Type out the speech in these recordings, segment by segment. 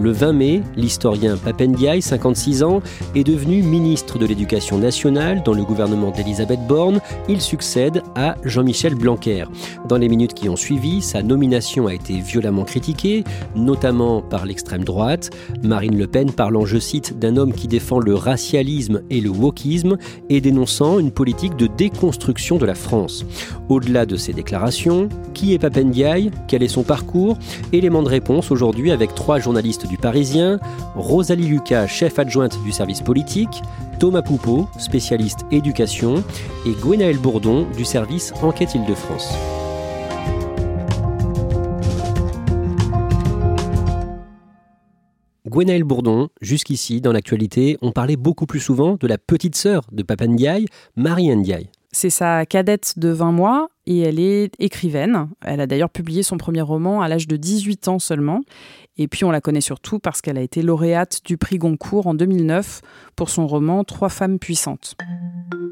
Le 20 mai, l'historien Papendiaï, 56 ans, est devenu ministre de l'Éducation nationale dans le gouvernement d'Elisabeth Borne. Il succède à Jean-Michel Blanquer. Dans les minutes qui ont suivi, sa nomination a été violemment critiquée, notamment par l'extrême droite. Marine Le Pen parlant, je cite, d'un homme qui défend le racialisme et le wokisme et dénonçant une politique de déconstruction de la France. Au-delà de ces déclarations, qui est Papendiaï? Quel est son parcours? Élément de réponse aujourd'hui avec trois journalistes du Parisien, Rosalie Lucas, chef adjointe du service politique, Thomas Poupeau, spécialiste éducation, et Gwenaël Bourdon du service Enquête Île-de-France. Gwenaël Bourdon, jusqu'ici, dans l'actualité, on parlait beaucoup plus souvent de la petite sœur de Papandiaï, Marie Ndiaye. C'est sa cadette de 20 mois et elle est écrivaine. Elle a d'ailleurs publié son premier roman à l'âge de 18 ans seulement. Et puis on la connaît surtout parce qu'elle a été lauréate du prix Goncourt en 2009 pour son roman Trois femmes puissantes.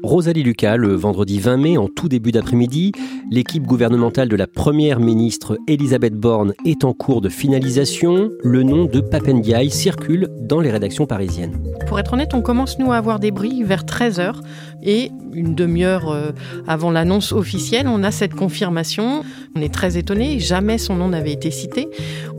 Rosalie Lucas, le vendredi 20 mai, en tout début d'après-midi, l'équipe gouvernementale de la première ministre Elisabeth Borne est en cours de finalisation. Le nom de Papendiaï circule dans les rédactions parisiennes. Pour être honnête, on commence nous à avoir des bris vers 13h et une demi-heure euh, avant l'annonce officielle, on a cette confirmation. On est très étonnés, jamais son nom n'avait été cité.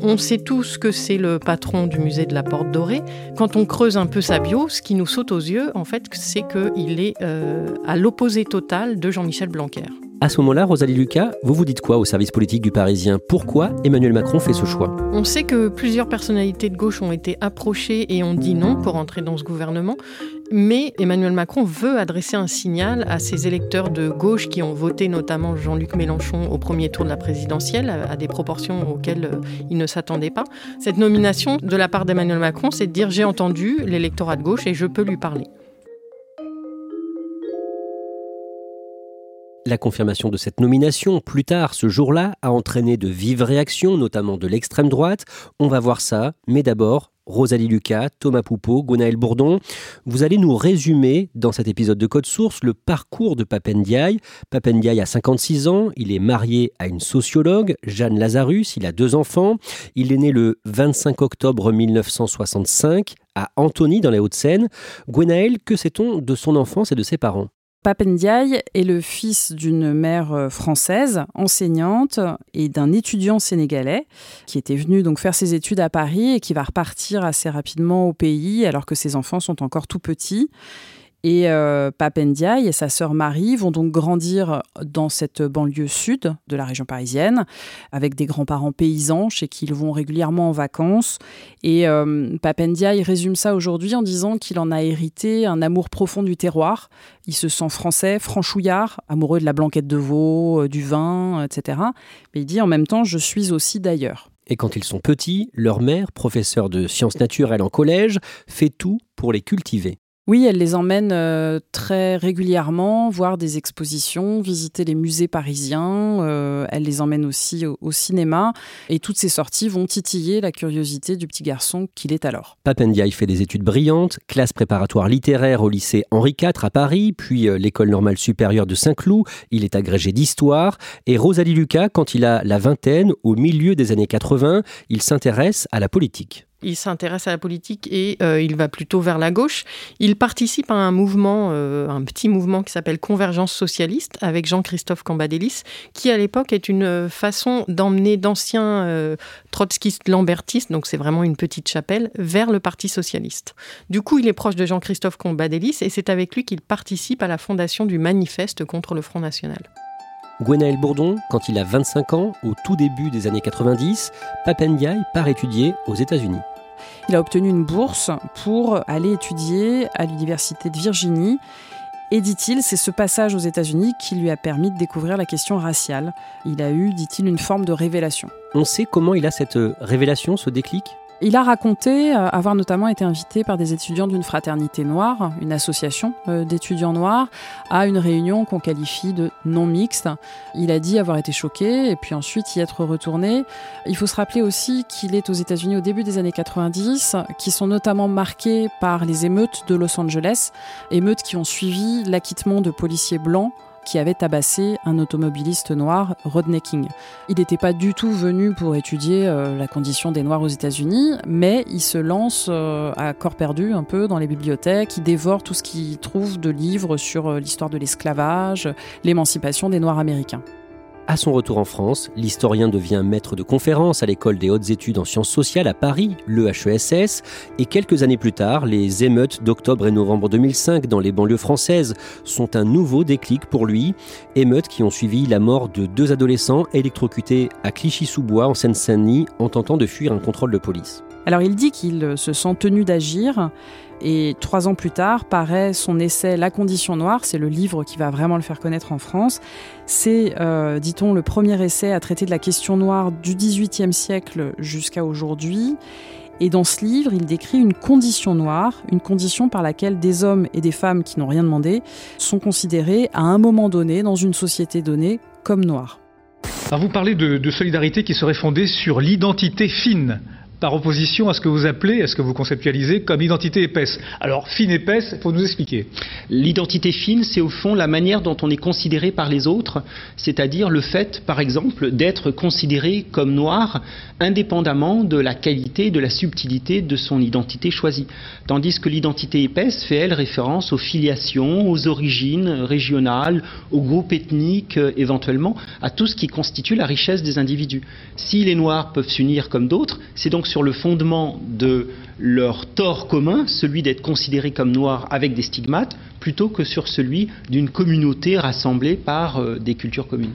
On sait tous que c'est le patron du musée de la Porte Dorée. Quand on creuse un peu sa bio, ce qui nous saute aux yeux, en fait, c'est qu'il est euh, à l'opposé total de Jean-Michel Blanquer. À ce moment-là, Rosalie Lucas, vous vous dites quoi au service politique du Parisien? Pourquoi Emmanuel Macron fait ce choix? On sait que plusieurs personnalités de gauche ont été approchées et ont dit non pour entrer dans ce gouvernement. Mais Emmanuel Macron veut adresser un signal à ses électeurs de gauche qui ont voté notamment Jean-Luc Mélenchon au premier tour de la présidentielle à des proportions auxquelles euh, il ne s'attendait pas. Cette nomination de la part d'Emmanuel Macron, c'est de dire j'ai entendu l'électorat de gauche et je peux lui parler. La confirmation de cette nomination, plus tard ce jour-là, a entraîné de vives réactions, notamment de l'extrême droite. On va voir ça, mais d'abord, Rosalie Lucas, Thomas Poupeau, Gonaël Bourdon. Vous allez nous résumer dans cet épisode de Code Source le parcours de Papendiaï. Papendiaï a 56 ans, il est marié à une sociologue, Jeanne Lazarus, il a deux enfants. Il est né le 25 octobre 1965 à Antony dans les Hauts-de-Seine. Gwenaël, que sait-on de son enfance et de ses parents? Papendiaï est le fils d'une mère euh, française, enseignante, et d'un étudiant sénégalais qui était venu donc faire ses études à Paris et qui va repartir assez rapidement au pays alors que ses enfants sont encore tout petits. Et euh, Papendiaï et sa sœur Marie vont donc grandir dans cette banlieue sud de la région parisienne, avec des grands-parents paysans chez qui ils vont régulièrement en vacances. Et euh, Papendiaï résume ça aujourd'hui en disant qu'il en a hérité un amour profond du terroir. Il se sent français, franchouillard, amoureux de la blanquette de veau, euh, du vin, etc. Mais il dit en même temps, je suis aussi d'ailleurs. Et quand ils sont petits, leur mère, professeure de sciences naturelles en collège, fait tout pour les cultiver. Oui, elle les emmène euh, très régulièrement voir des expositions, visiter les musées parisiens. Euh, elle les emmène aussi au, cinéma. Et toutes ces sorties vont titiller la curiosité du petit garçon qu'il est alors. Papendiaï fait des études brillantes, classe préparatoire littéraire au lycée Henri IV à Paris, puis euh, l'école normale supérieure de Saint-Cloud. Il est agrégé d'histoire. Et Rosalie Lucas, quand il a la vingtaine, au milieu des années 80, il s'intéresse à la politique il s'intéresse à la politique et euh, il va plutôt vers la gauche. Il participe à un mouvement, euh, un petit mouvement qui s'appelle Convergence socialiste avec Jean-Christophe Cambadélis, qui à l'époque est une façon d'emmener d'anciens euh, trotskistes lambertistes, donc c'est vraiment une petite chapelle, vers le Parti socialiste. Du coup, il est proche de Jean-Christophe Cambadélis et c'est avec lui qu'il participe à la fondation du Manifeste contre le Front National. Gwenaël Bourdon, quand il a 25 ans, au tout début des années 90, Papendiaï part étudier aux États-Unis. Il a obtenu une bourse pour aller étudier à l'université de Virginie. Et dit-il, c'est ce passage aux États-Unis qui lui a permis de découvrir la question raciale. Il a eu, dit-il, une forme de révélation. On sait comment il a cette révélation, ce déclic? Il a raconté euh, avoir notamment été invité par des étudiants d'une fraternité noire, une association euh, d'étudiants noirs, à une réunion qu'on qualifie de non mixte. Il a dit avoir été choqué et puis ensuite y être retourné. Il faut se rappeler aussi qu'il est aux États-Unis au début des années 90, qui sont notamment marquées par les émeutes de Los Angeles, émeutes qui ont suivi l'acquittement de policiers blancs qui avait tabassé un automobiliste noir, Rodney King. Il n'était pas du tout venu pour étudier euh, la condition des Noirs aux États-Unis, mais il se lance euh, à corps perdu un peu dans les bibliothèques, il dévore tout ce qu'il trouve de livres sur euh, l'histoire de l'esclavage, l'émancipation des Noirs américains. À son retour en France, l'historien devient maître de conférence à l'école des hautes études en sciences sociales à Paris, le HESS, et quelques années plus tard, les émeutes d'octobre et novembre 2005 dans les banlieues françaises sont un nouveau déclic pour lui, émeutes qui ont suivi la mort de deux adolescents électrocutés à Clichy-sous-Bois en Seine-Saint-Denis en tentant de fuir un contrôle de police. Alors il dit qu'il se sent tenu d'agir et trois ans plus tard paraît son essai La condition noire, c'est le livre qui va vraiment le faire connaître en France. C'est, euh, dit-on, le premier essai à traiter de la question noire du XVIIIe siècle jusqu'à aujourd'hui. Et dans ce livre, il décrit une condition noire, une condition par laquelle des hommes et des femmes qui n'ont rien demandé sont considérés à un moment donné, dans une société donnée, comme noirs. Alors vous parlez de solidarité qui serait fondée sur l'identité fine par opposition à ce que vous appelez, à ce que vous conceptualisez comme identité épaisse. Alors, fine épaisse, il faut nous expliquer. L'identité fine, c'est au fond la manière dont on est considéré par les autres, c'est-à-dire le fait, par exemple, d'être considéré comme noir indépendamment de la qualité, de la subtilité de son identité choisie. Tandis que l'identité épaisse fait, elle, référence aux filiations, aux origines régionales, aux groupes ethniques, euh, éventuellement, à tout ce qui constitue la richesse des individus. Si les noirs peuvent s'unir comme d'autres, c'est donc sur le fondement de leur tort commun, celui d'être considérés comme noirs avec des stigmates, plutôt que sur celui d'une communauté rassemblée par euh, des cultures communes.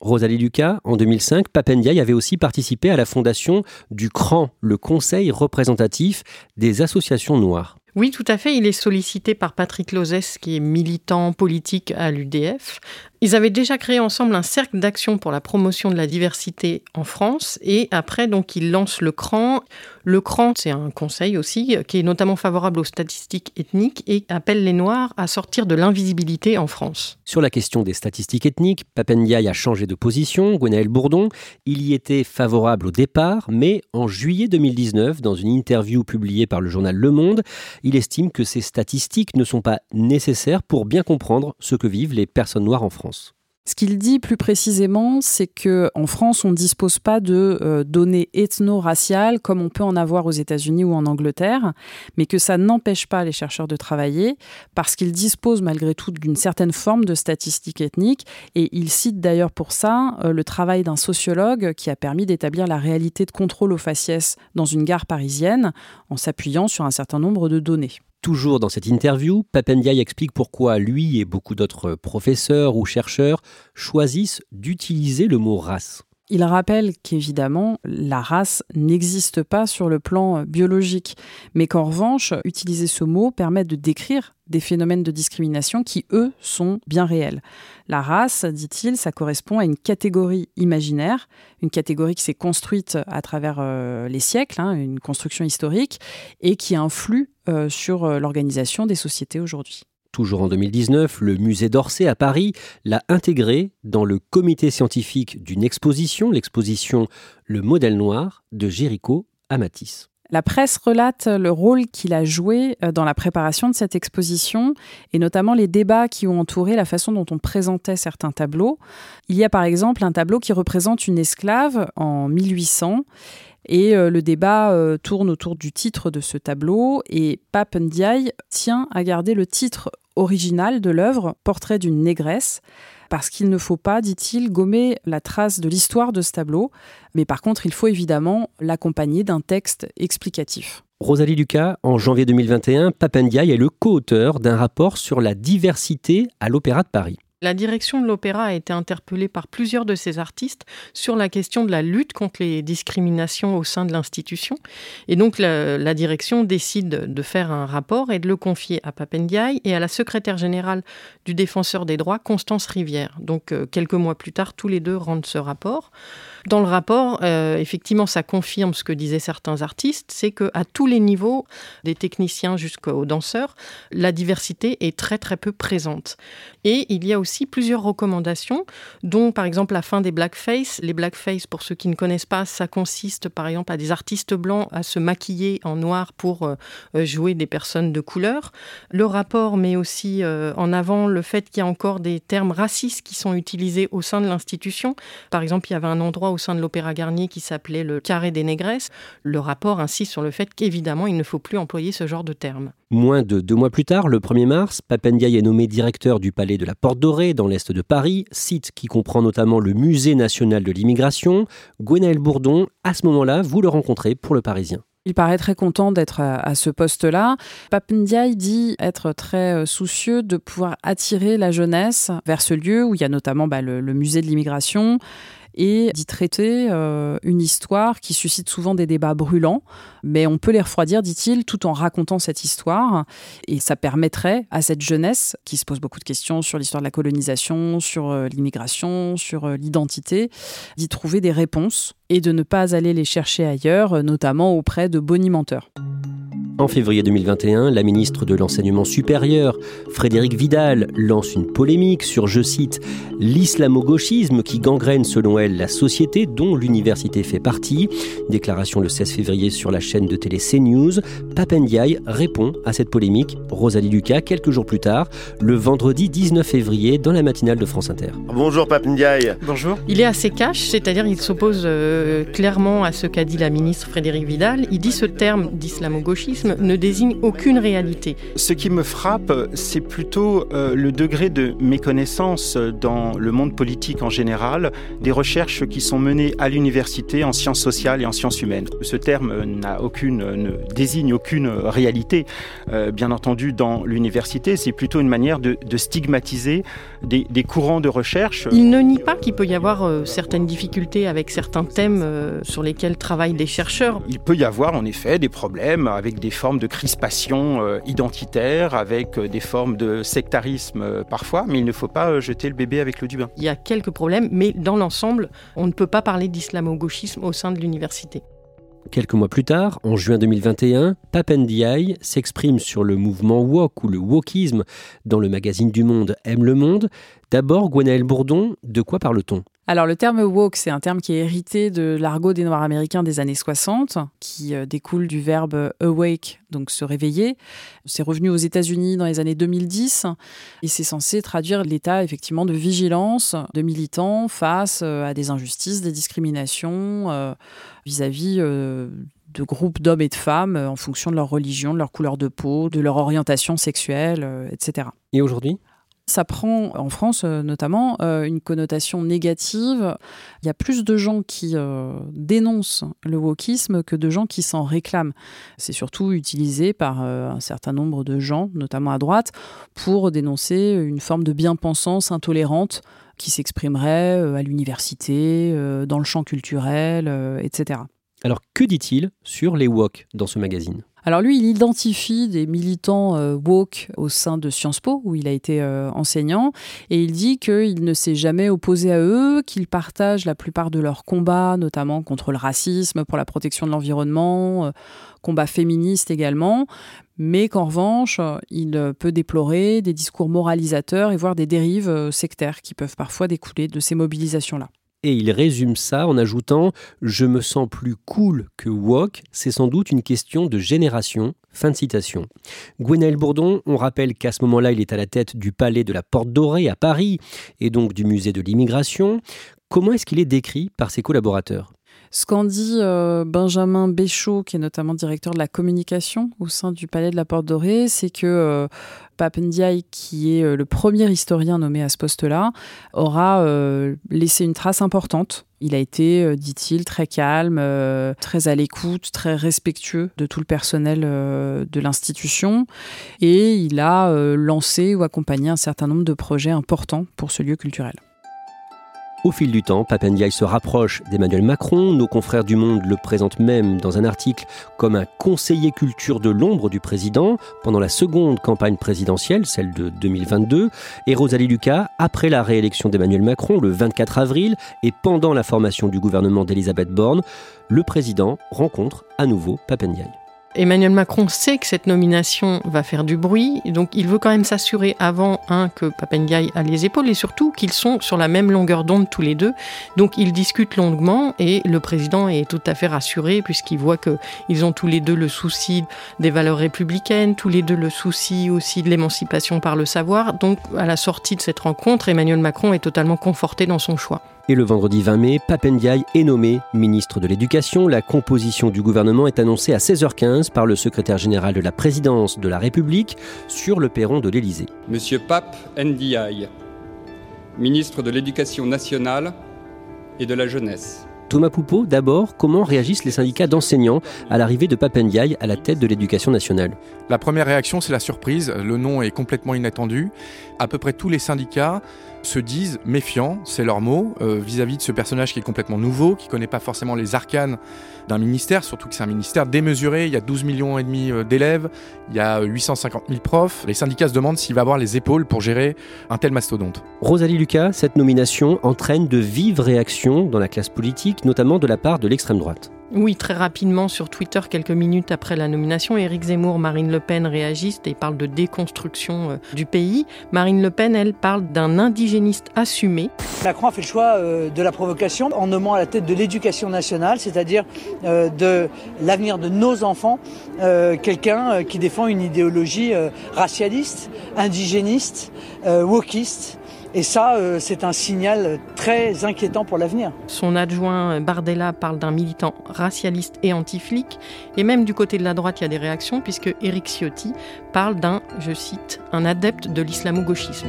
Rosalie Lucas, en 2005, Papendiaï avait aussi participé à la fondation du CRAN, le Conseil représentatif des associations noires. Oui, tout à fait. Il est sollicité par Patrick Lozès, qui est militant politique à l'UDF. Ils avaient déjà créé ensemble un cercle d'action pour la promotion de la diversité en France. Et après, donc, ils lancent le CRAN. Le CRAN, c'est un conseil aussi, qui est notamment favorable aux statistiques ethniques et appelle les Noirs à sortir de l'invisibilité en France. Sur la question des statistiques ethniques, Papendiaï a changé de position. Gwenaël Bourdon, il y était favorable au départ, mais en juillet 2019, dans une interview publiée par le journal Le Monde, il estime que ces statistiques ne sont pas nécessaires pour bien comprendre ce que vivent les personnes noires en France. Ce qu'il dit plus précisément, c'est que en France, on ne dispose pas de euh, données ethno-raciales comme on peut en avoir aux États-Unis ou en Angleterre, mais que ça n'empêche pas les chercheurs de travailler parce qu'ils disposent malgré tout d'une certaine forme de statistiques ethniques. Et il cite d'ailleurs pour ça euh, le travail d'un sociologue qui a permis d'établir la réalité de contrôle aux faciès dans une gare parisienne en s'appuyant sur un certain nombre de données. Toujours dans cette interview, Papendiaï explique pourquoi lui et beaucoup d'autres professeurs ou chercheurs choisissent d'utiliser le mot race. Il rappelle qu'évidemment, la race n'existe pas sur le plan biologique, mais qu'en revanche, utiliser ce mot permet de décrire des phénomènes de discrimination qui, eux, sont bien réels. La race, dit-il, ça correspond à une catégorie imaginaire, une catégorie qui s'est construite à travers euh, les siècles, hein, une construction historique, et qui influe euh, sur euh, l'organisation des sociétés aujourd'hui. Toujours en 2019, le musée d'Orsay à Paris l'a intégré dans le comité scientifique d'une exposition, l'exposition Le modèle noir de Jéricho à Matisse. La presse relate le rôle qu'il a joué euh, dans la préparation de cette exposition et notamment les débats qui ont entouré la façon dont on présentait certains tableaux. Il y a par exemple un tableau qui représente une esclave en 1800 et euh, le débat euh, tourne autour du titre de ce tableau et Pape tient à garder le titre original de l'œuvre, Portrait d'une négresse, parce qu'il ne faut pas, dit-il, gommer la trace de l'histoire de ce tableau, mais par contre, il faut évidemment l'accompagner d'un texte explicatif. Rosalie Lucas, en janvier 2021, Papendiaï est le co-auteur d'un rapport sur la diversité à l'Opéra de Paris. La direction de l'opéra a été interpellée par plusieurs de ces artistes sur la question de la lutte contre les discriminations au sein de l'institution. Et donc la, direction décide de faire un rapport et de le confier à Papendiaï et à la secrétaire générale du défenseur des droits, Constance Rivière. Donc euh, quelques mois plus tard, tous les deux rendent ce rapport. Dans le rapport, euh, effectivement, ça confirme ce que disaient certains artistes, c'est que à tous les niveaux, des techniciens jusqu'aux danseurs, la diversité est très très peu présente. Et il y a aussi plusieurs recommandations, dont par exemple la fin des blackface. Les blackface, pour ceux qui ne connaissent pas, ça consiste par exemple à des artistes blancs à se maquiller en noir pour euh, jouer des personnes de couleur. Le rapport met aussi euh, en avant le fait qu'il y a encore des termes racistes qui sont utilisés au sein de l'institution. Par exemple, il y avait un endroit au sein de l'Opéra Garnier qui s'appelait le carré des négresses. Le rapport insiste sur le fait qu'évidemment, il ne faut plus employer ce genre de termes. Moins de deux mois plus tard, le 1er mars, Papendiaï est nommé directeur du palais de la Porte Dorée dans l'est de Paris, site qui comprend notamment le Musée national de l'immigration. Gwenaël Bourdon, à ce moment-là, vous le rencontrez pour le Parisien. Il paraît très content d'être à, ce poste-là. Papendiaï dit être très euh, soucieux de pouvoir attirer la jeunesse vers ce lieu où il y a notamment bah, le musée de l'immigration et d'y traiter euh, une histoire qui suscite souvent des débats brûlants, mais on peut les refroidir, dit-il, tout en racontant cette histoire. Et ça permettrait à cette jeunesse, qui se pose beaucoup de questions sur l'histoire de la colonisation, sur euh, l'immigration, sur euh, l'identité, d'y trouver des réponses et de ne pas aller les chercher ailleurs, notamment auprès de bonimenteurs. En février 2021, la ministre de l'Enseignement supérieur, Frédéric Vidal, lance une polémique sur, je cite, l'islamo-gauchisme qui gangrène selon elle la société dont l'université fait partie. Déclaration le 16 février sur la chaîne de télé CNews. Papendiaï répond à cette polémique. Rosalie Lucas, quelques jours plus tard, le vendredi 19 février, dans la matinale de France Inter. Bonjour Papendiaï. Bonjour. Il est assez cash, c'est-à-dire il s'oppose euh, clairement à ce qu'a dit la ministre Frédéric Vidal. Il dit ce terme d'islamo-gauchisme ne désigne aucune réalité. Ce qui me frappe, c'est plutôt euh, le degré de méconnaissance dans le monde politique en général des recherches qui sont menées à l'université en sciences sociales et en sciences humaines. Ce terme n'a aucune, ne désigne aucune réalité, euh, bien entendu, dans l'université. C'est plutôt une manière de, stigmatiser des, courants de recherche. Il ne nie pas qu'il peut y avoir euh, certaines difficultés avec certains thèmes sur lesquels travaillent des chercheurs. Il peut y avoir en effet des problèmes avec des formes de crispation euh, identitaire, avec euh, des formes de sectarisme euh, parfois, mais il ne faut pas jeter le bébé avec l'eau du bain. Il y a quelques problèmes, mais dans l'ensemble, on ne peut pas parler d'islamo-gauchisme au sein de l'université. Quelques mois plus tard, en juin 2021, Papendiaï s'exprime sur le mouvement woke ou le wokisme dans le magazine du Monde Aime le Monde. D'abord, Gwenaël Bourdon, de quoi parle-t-on? Alors le terme woke, c'est un terme qui est hérité de l'argot des Noirs américains des années 60, qui euh, découle du verbe awake, donc se réveiller. C'est revenu aux États-Unis dans les années 2010 et c'est censé traduire l'état effectivement de vigilance de militants face euh, à des injustices, des discriminations euh, vis-à-vis de groupes d'hommes et de femmes en fonction de leur religion, de leur couleur de peau, de leur orientation sexuelle, etc. Et aujourd'hui? Ça prend, en France euh, notamment, euh, une connotation négative. Il y a plus de gens qui euh, dénoncent le wokisme que de gens qui s'en réclament. C'est surtout utilisé par un certain nombre de gens, notamment à droite, pour dénoncer une forme de bien-pensance intolérante qui s'exprimerait à l'université, dans le champ culturel, etc. Alors que dit-il sur les wok dans ce magazine? Alors lui, il identifie des militants euh, woke au sein de Sciences Po, où il a été euh, enseignant, et il dit qu'il ne s'est jamais opposé à eux, qu'il partage la plupart de leurs combats, notamment contre le racisme, pour la protection de l'environnement, euh, combats féministes également, mais qu'en revanche, il peut déplorer des discours moralisateurs et voire des dérives sectaires qui peuvent parfois découler de ces mobilisations-là et il résume ça en ajoutant Je me sens plus cool que woke, c'est sans doute une question de génération. Fin de citation. Gwenaël Bourdon, on rappelle qu'à ce moment-là, il est à la tête du palais de la Porte Dorée à Paris et donc du musée de l'immigration. Comment est-ce qu'il est décrit par ses collaborateurs? Ce qu'en dit euh, Benjamin Béchaud, qui est notamment directeur de la communication au sein du Palais de la Porte Dorée, c'est que euh, qui est euh, le premier historien nommé à ce poste-là, aura laissé une trace importante Il a été, dit-il, très calme, très à l'écoute, très respectueux de tout le personnel de l'institution et il a lancé ou accompagné un certain nombre de projets importants pour ce lieu culturel. Au fil du temps, Papendiaï se rapproche d'Emmanuel Macron. Nos confrères du Monde le présentent même dans un article comme un conseiller culture de l'ombre du président pendant la seconde campagne présidentielle, celle de 2022. Et Rosalie Lucas, après la réélection d'Emmanuel Macron le 24 avril et pendant la formation du gouvernement d'Elisabeth Borne, le président rencontre à nouveau Papendiaï. Emmanuel Macron sait que cette nomination va faire du bruit, donc il veut quand même s'assurer avant, un, que Papendiaï a les épaules et surtout qu'ils sont sur la même longueur d'onde tous les deux. Donc ils discutent longuement et le président est tout à fait rassuré puisqu'il voit qu'ils ont tous les deux le souci des valeurs républicaines, tous les deux le souci aussi de l'émancipation par le savoir. Donc à la sortie de cette rencontre, Emmanuel Macron est totalement conforté dans son choix. Et le vendredi 20 mai, Papendiaï est nommé ministre de l'Éducation. La composition du gouvernement est annoncée à 16h15 par le secrétaire général de la présidence de la République sur le perron de l'Élysée. Monsieur Pape Ndiaye, ministre de l'Éducation nationale et de la jeunesse. Thomas Poupeau, d'abord, comment réagissent les syndicats d'enseignants à l'arrivée de Papendiaï à la tête de l'éducation nationale? La première réaction, c'est la surprise. Le nom est complètement inattendu. À peu près tous les syndicats se disent méfiants, c'est leur mot, euh, vis-à-vis de ce personnage qui est complètement nouveau, qui connaît pas forcément les arcanes d'un ministère, surtout que c'est un ministère démesuré, il y a 12 millions et demi euh, d'élèves, il y a 850 000 profs. Les syndicats se demandent s'il va avoir les épaules pour gérer un tel mastodonte. Rosalie Lucas, cette nomination entraîne de vives réactions dans la classe politique, notamment de la part de l'extrême droite. Oui, très rapidement sur Twitter, quelques minutes après la nomination, Éric Zemmour, Marine Le Pen réagissent et parlent de déconstruction euh, du pays. Marine Le Pen, elle, parle d'un indigéniste assumé. Macron a fait le choix euh, de la provocation en nommant à la tête de l'éducation nationale, c'est-à-dire euh, de l'avenir de nos enfants, quelqu'un qui défend une idéologie racialiste, indigéniste, wokiste et ça, euh, c'est un signal très inquiétant pour l'avenir. Son adjoint Bardella parle d'un militant racialiste et anti-flic. Et même du côté de la droite, il y a des réactions, puisque Éric Ciotti parle d'un, je cite, un adepte de l'islamo-gauchisme.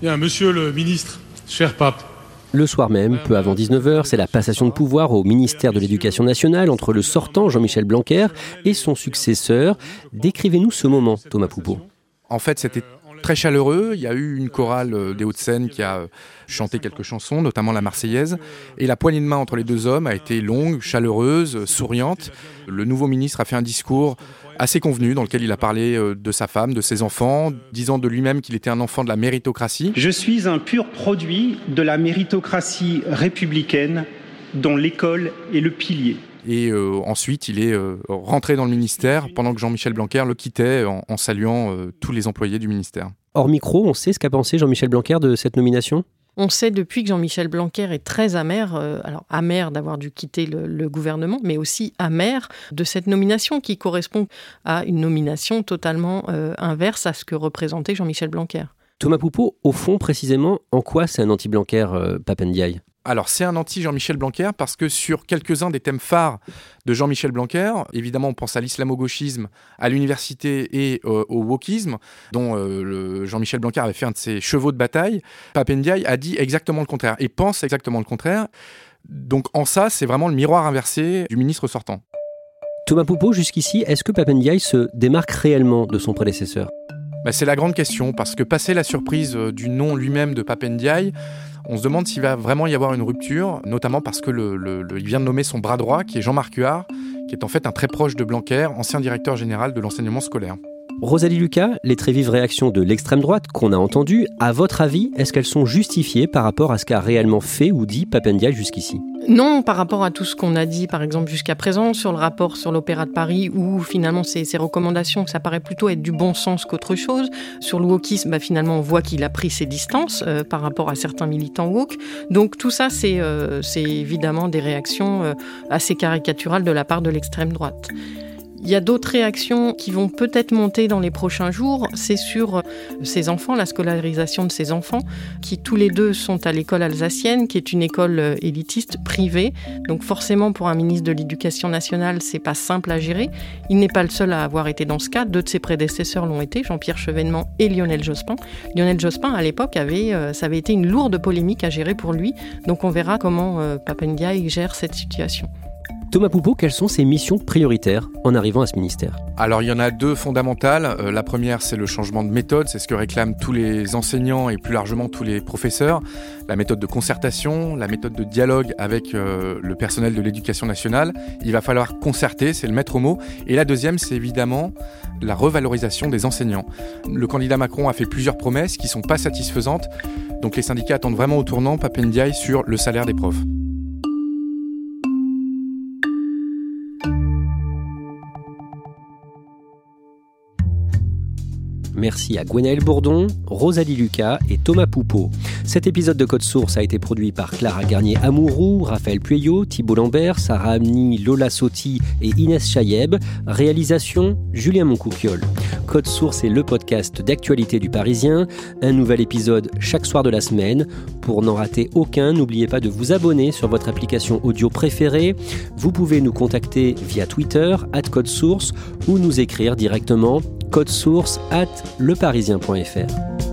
Bien, monsieur le ministre, cher pape, le soir même, peu avant 19h, c'est la passation de pouvoir au ministère de l'Éducation nationale entre le sortant Jean-Michel Blanquer et son successeur. Décrivez-nous ce moment, Thomas Poupeau. En fait, c'était très chaleureux. Il y a eu une chorale euh, des Hauts-de-Seine qui a euh, chanté quelques chansons, notamment la Marseillaise. Et la poignée de main entre les deux hommes a été longue, chaleureuse, souriante. Le nouveau ministre a fait un discours assez convenu dans lequel il a parlé euh, de sa femme, de ses enfants, disant de lui-même qu'il était un enfant de la méritocratie. Je suis un pur produit de la méritocratie républicaine dont l'école est le pilier. Et euh, ensuite, il est euh, rentré dans le ministère pendant que Jean-Michel Blanquer le quittait en, saluant euh, tous les employés du ministère. Hors micro, on sait ce qu'a pensé Jean-Michel Blanquer de cette nomination? On sait depuis que Jean-Michel Blanquer est très amer, alors amer d'avoir dû quitter le, gouvernement, mais aussi amer de cette nomination qui correspond à une nomination totalement inverse à ce que représentait Jean-Michel Blanquer. Thomas Poupeau, au fond, précisément, en quoi c'est un anti-Blanquer, Papendiaï? Alors c'est un anti-Jean-Michel Blanquer parce que sur quelques-uns des thèmes phares de Jean-Michel Blanquer, évidemment on pense à l'islamo-gauchisme, à l'université et euh, au wokisme, dont euh, Jean-Michel Blanquer avait fait un de ses chevaux de bataille, Papendiaï a dit exactement le contraire et pense exactement le contraire. Donc en ça, c'est vraiment le miroir inversé du ministre sortant. Thomas Poupeau, jusqu'ici, est-ce que Papendiaï se démarque réellement de son prédécesseur? Bah, C'est la grande question, parce que passer la surprise euh, du nom lui-même de Papendiaï, on se demande s'il va vraiment y avoir une rupture, notamment parce que il vient de nommer son bras droit, qui est Jean-Marc Huard, qui est en fait un très proche de Blanquer, ancien directeur général de l'enseignement scolaire. Rosalie Lucas, les très vives réactions de l'extrême droite qu'on a entendues, à votre avis, est-ce qu'elles sont justifiées par rapport à ce qu'a réellement fait ou dit Papendiaï jusqu'ici? Non, par rapport à tout ce qu'on a dit, par exemple, jusqu'à présent, sur le rapport sur l'Opéra de Paris, où finalement ces, recommandations, ça paraît plutôt être du bon sens qu'autre chose. Sur le wokisme, bah, finalement, on voit qu'il a pris ses distances euh, par rapport à certains militants woke. Donc tout ça, c'est euh, évidemment des réactions euh, assez caricaturales de la part de l'extrême droite. Il y a d'autres réactions qui vont peut-être monter dans les prochains jours. C'est sur ces enfants, la scolarisation de ces enfants, qui tous les deux sont à l'école alsacienne, qui est une école euh, élitiste privée. Donc forcément, pour un ministre de l'Éducation nationale, c'est pas simple à gérer. Il n'est pas le seul à avoir été dans ce cas. Deux de ses prédécesseurs l'ont été, Jean-Pierre Chevènement et Lionel Jospin. Lionel Jospin, à l'époque, avait, euh, ça avait été une lourde polémique à gérer pour lui. Donc on verra comment euh, Papendiaï gère cette situation. Thomas Poupeau, quelles sont ses missions prioritaires en arrivant à ce ministère? Alors il y en a deux fondamentales. Euh, la première, c'est le changement de méthode, c'est ce que réclament tous les enseignants et plus largement tous les professeurs. La méthode de concertation, la méthode de dialogue avec euh, le personnel de l'éducation nationale. Il va falloir concerter, c'est le maître mot. Et la deuxième, c'est évidemment la revalorisation des enseignants. Le candidat Macron a fait plusieurs promesses qui ne sont pas satisfaisantes. Donc les syndicats attendent vraiment au tournant Papendiaï sur le salaire des profs. Merci à Gwenaël Bourdon, Rosalie Lucas et Thomas Poupeau. Cet épisode de Code Source a été produit par Clara Garnier-Amouroux, Raphaël Pueyo, Thibault Lambert, Sarah Amni, Lola Sotti et Inès Chayeb. Réalisation Julien Moncouquiole. Code Source est le podcast d'actualité du Parisien. Un nouvel épisode chaque soir de la semaine. Pour n'en rater aucun, n'oubliez pas de vous abonner sur votre application audio préférée. Vous pouvez nous contacter via Twitter, at Code Source, ou nous écrire directement code source leparisien.fr.